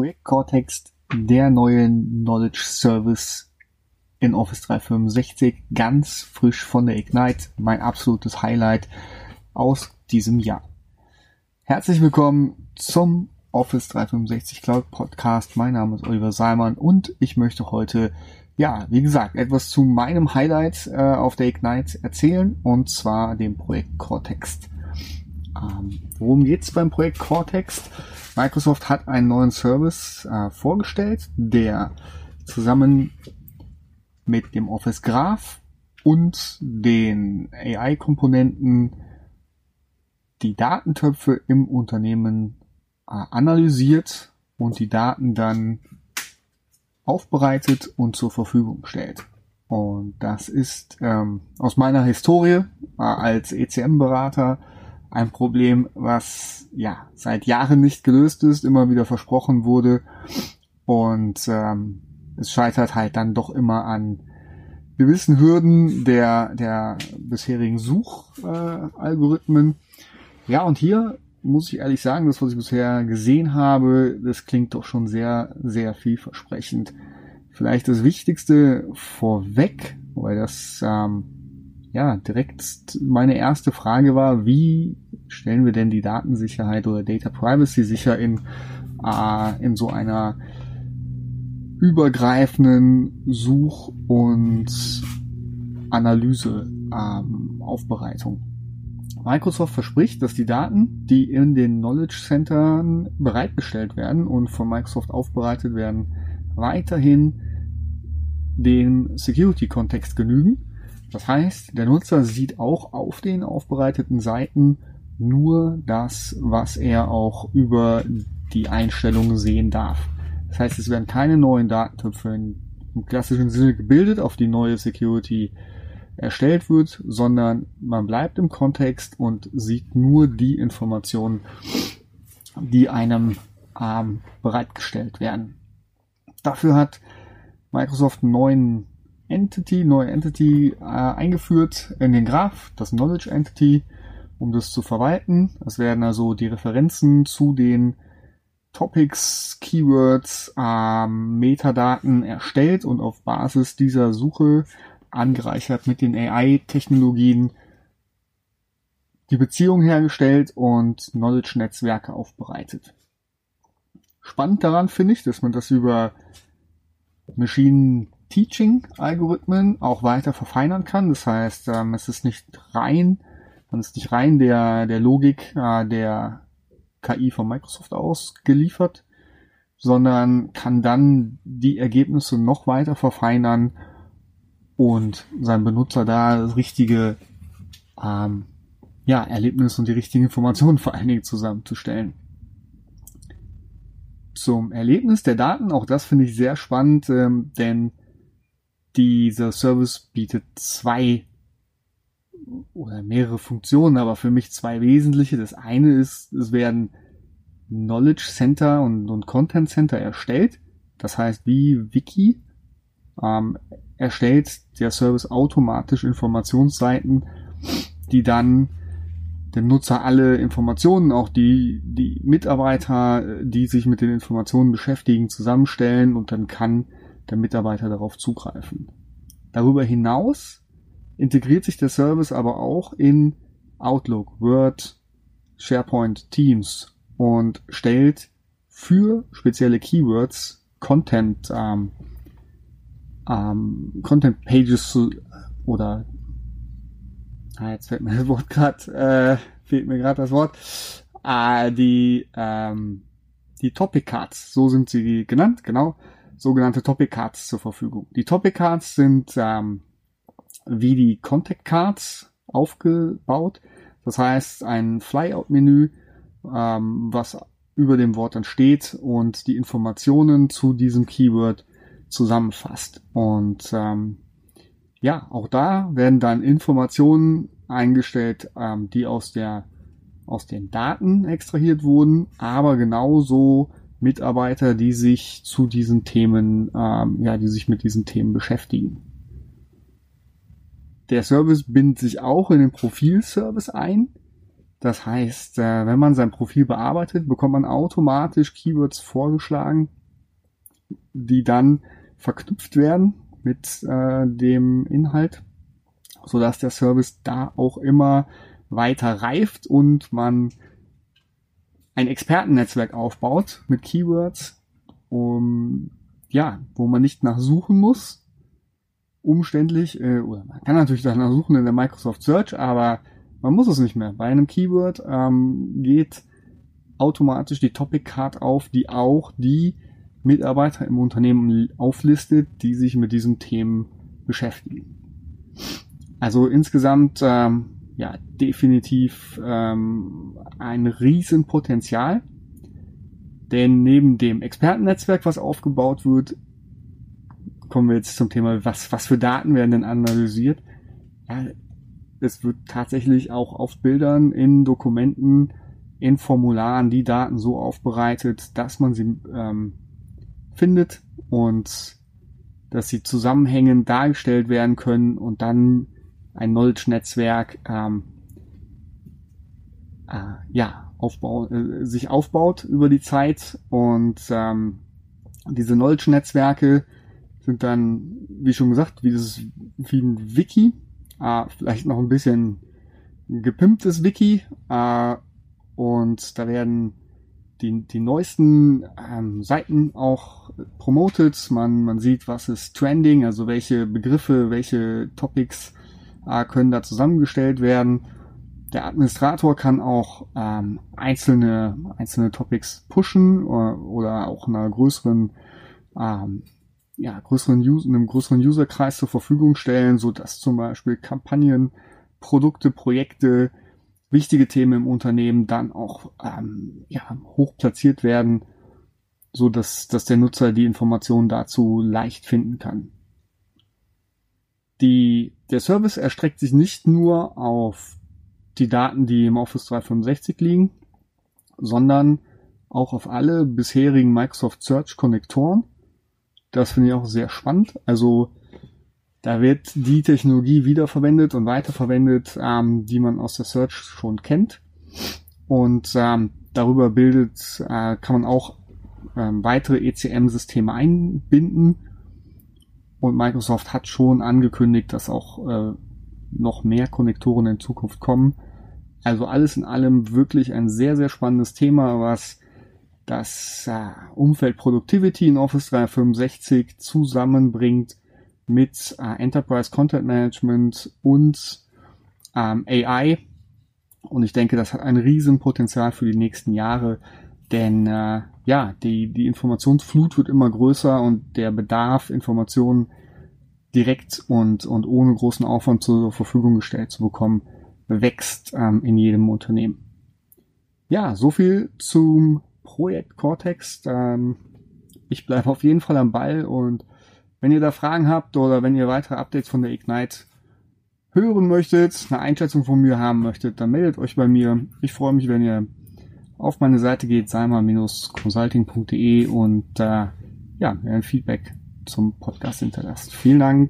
Projekt Cortex, der neue Knowledge Service in Office 365, ganz frisch von der Ignite, mein absolutes Highlight aus diesem Jahr. Herzlich willkommen zum Office 365 Cloud Podcast. Mein Name ist Oliver Salman und ich möchte heute, ja, wie gesagt, etwas zu meinem Highlight äh, auf der Ignite erzählen und zwar dem Projekt Cortex. Ähm, worum geht's beim Projekt Cortex? Microsoft hat einen neuen Service äh, vorgestellt, der zusammen mit dem Office Graph und den AI-Komponenten die Datentöpfe im Unternehmen äh, analysiert und die Daten dann aufbereitet und zur Verfügung stellt. Und das ist ähm, aus meiner Historie äh, als ECM-Berater ein Problem, was ja seit Jahren nicht gelöst ist, immer wieder versprochen wurde und ähm, es scheitert halt dann doch immer an gewissen Hürden der der bisherigen Suchalgorithmen. Äh, ja und hier muss ich ehrlich sagen, das was ich bisher gesehen habe, das klingt doch schon sehr sehr vielversprechend. Vielleicht das Wichtigste vorweg, weil das ähm, ja, direkt meine erste Frage war, wie stellen wir denn die Datensicherheit oder Data Privacy sicher in, äh, in so einer übergreifenden Such- und Analyse-Aufbereitung. Ähm, Microsoft verspricht, dass die Daten, die in den Knowledge Centern bereitgestellt werden und von Microsoft aufbereitet werden, weiterhin dem Security-Kontext genügen das heißt, der Nutzer sieht auch auf den aufbereiteten Seiten nur das, was er auch über die Einstellungen sehen darf. Das heißt, es werden keine neuen Datentöpfe im klassischen Sinne gebildet, auf die neue Security erstellt wird, sondern man bleibt im Kontext und sieht nur die Informationen, die einem ähm, bereitgestellt werden. Dafür hat Microsoft einen neuen Entity, neue Entity äh, eingeführt in den Graph, das Knowledge Entity, um das zu verwalten. Es werden also die Referenzen zu den Topics, Keywords, ähm, Metadaten erstellt und auf Basis dieser Suche angereichert mit den AI-Technologien die Beziehung hergestellt und Knowledge-Netzwerke aufbereitet. Spannend daran finde ich, dass man das über Machine Teaching-Algorithmen auch weiter verfeinern kann. Das heißt, ähm, es ist nicht rein, man ist nicht rein der, der Logik äh, der KI von Microsoft ausgeliefert, sondern kann dann die Ergebnisse noch weiter verfeinern und seinem Benutzer da das richtige ähm, ja, Erlebnis und die richtigen Informationen vor allen Dingen zusammenzustellen. Zum Erlebnis der Daten, auch das finde ich sehr spannend, ähm, denn dieser Service bietet zwei oder mehrere Funktionen, aber für mich zwei wesentliche. Das eine ist, es werden Knowledge Center und, und Content Center erstellt. Das heißt, wie Wiki ähm, erstellt der Service automatisch Informationsseiten, die dann dem Nutzer alle Informationen, auch die, die Mitarbeiter, die sich mit den Informationen beschäftigen, zusammenstellen und dann kann der Mitarbeiter darauf zugreifen. Darüber hinaus integriert sich der Service aber auch in Outlook, Word, SharePoint, Teams und stellt für spezielle Keywords Content, ähm, ähm, Content Pages zu, oder ah, jetzt fällt mir das Wort gerade, äh, fehlt mir gerade das Wort, äh, die ähm, die Topic Cards, so sind sie genannt, genau, sogenannte Topic Cards zur Verfügung. Die Topic Cards sind ähm, wie die Contact Cards aufgebaut. Das heißt, ein Flyout-Menü, ähm, was über dem Wort dann steht und die Informationen zu diesem Keyword zusammenfasst. Und ähm, ja, auch da werden dann Informationen eingestellt, ähm, die aus der aus den Daten extrahiert wurden, aber genauso Mitarbeiter, die sich zu diesen Themen, ähm, ja, die sich mit diesen Themen beschäftigen. Der Service bindet sich auch in den Profilservice ein. Das heißt, äh, wenn man sein Profil bearbeitet, bekommt man automatisch Keywords vorgeschlagen, die dann verknüpft werden mit äh, dem Inhalt, so dass der Service da auch immer weiter reift und man ein Expertennetzwerk aufbaut mit Keywords, um, ja, wo man nicht nachsuchen muss, umständlich, äh, oder man kann natürlich danach suchen in der Microsoft Search, aber man muss es nicht mehr. Bei einem Keyword ähm, geht automatisch die Topic Card auf, die auch die Mitarbeiter im Unternehmen auflistet, die sich mit diesen Themen beschäftigen. Also insgesamt ähm, ja definitiv ähm, ein Riesenpotenzial, denn neben dem Expertennetzwerk, was aufgebaut wird, kommen wir jetzt zum Thema, was was für Daten werden denn analysiert? Ja, es wird tatsächlich auch auf Bildern, in Dokumenten, in Formularen die Daten so aufbereitet, dass man sie ähm, findet und dass sie zusammenhängend dargestellt werden können und dann ein Knowledge-Netzwerk ähm, äh, ja, aufbau, äh, sich aufbaut über die Zeit und ähm, diese Knowledge-Netzwerke sind dann, wie schon gesagt, wie, das, wie ein Wiki, äh, vielleicht noch ein bisschen gepimptes Wiki äh, und da werden die, die neuesten ähm, Seiten auch promotet. Man, man sieht, was ist trending, also welche Begriffe, welche Topics können da zusammengestellt werden. Der Administrator kann auch ähm, einzelne, einzelne Topics pushen oder, oder auch einer größeren, ähm, ja, größeren User, einem größeren Userkreis zur Verfügung stellen, so dass zum Beispiel Kampagnen, Produkte, Projekte, wichtige Themen im Unternehmen dann auch ähm, ja, hoch platziert werden, so dass, dass der Nutzer die Informationen dazu leicht finden kann. Die, der Service erstreckt sich nicht nur auf die Daten, die im Office 365 liegen, sondern auch auf alle bisherigen Microsoft Search Konnektoren. Das finde ich auch sehr spannend. Also da wird die Technologie wiederverwendet und weiterverwendet, ähm, die man aus der Search schon kennt. Und ähm, darüber bildet, äh, kann man auch ähm, weitere ECM-Systeme einbinden. Und Microsoft hat schon angekündigt, dass auch äh, noch mehr Konnektoren in Zukunft kommen. Also alles in allem wirklich ein sehr, sehr spannendes Thema, was das äh, Umfeld Productivity in Office 365 zusammenbringt mit äh, Enterprise Content Management und ähm, AI. Und ich denke, das hat ein Riesenpotenzial für die nächsten Jahre, denn äh, ja, die, die Informationsflut wird immer größer und der Bedarf, Informationen direkt und, und ohne großen Aufwand zur Verfügung gestellt zu bekommen, wächst ähm, in jedem Unternehmen. Ja, so viel zum Projekt Cortex. Ähm, ich bleibe auf jeden Fall am Ball und wenn ihr da Fragen habt oder wenn ihr weitere Updates von der Ignite hören möchtet, eine Einschätzung von mir haben möchtet, dann meldet euch bei mir. Ich freue mich, wenn ihr auf meine Seite geht, salma-consulting.de und äh, ja, Feedback zum Podcast hinterlasst. Vielen Dank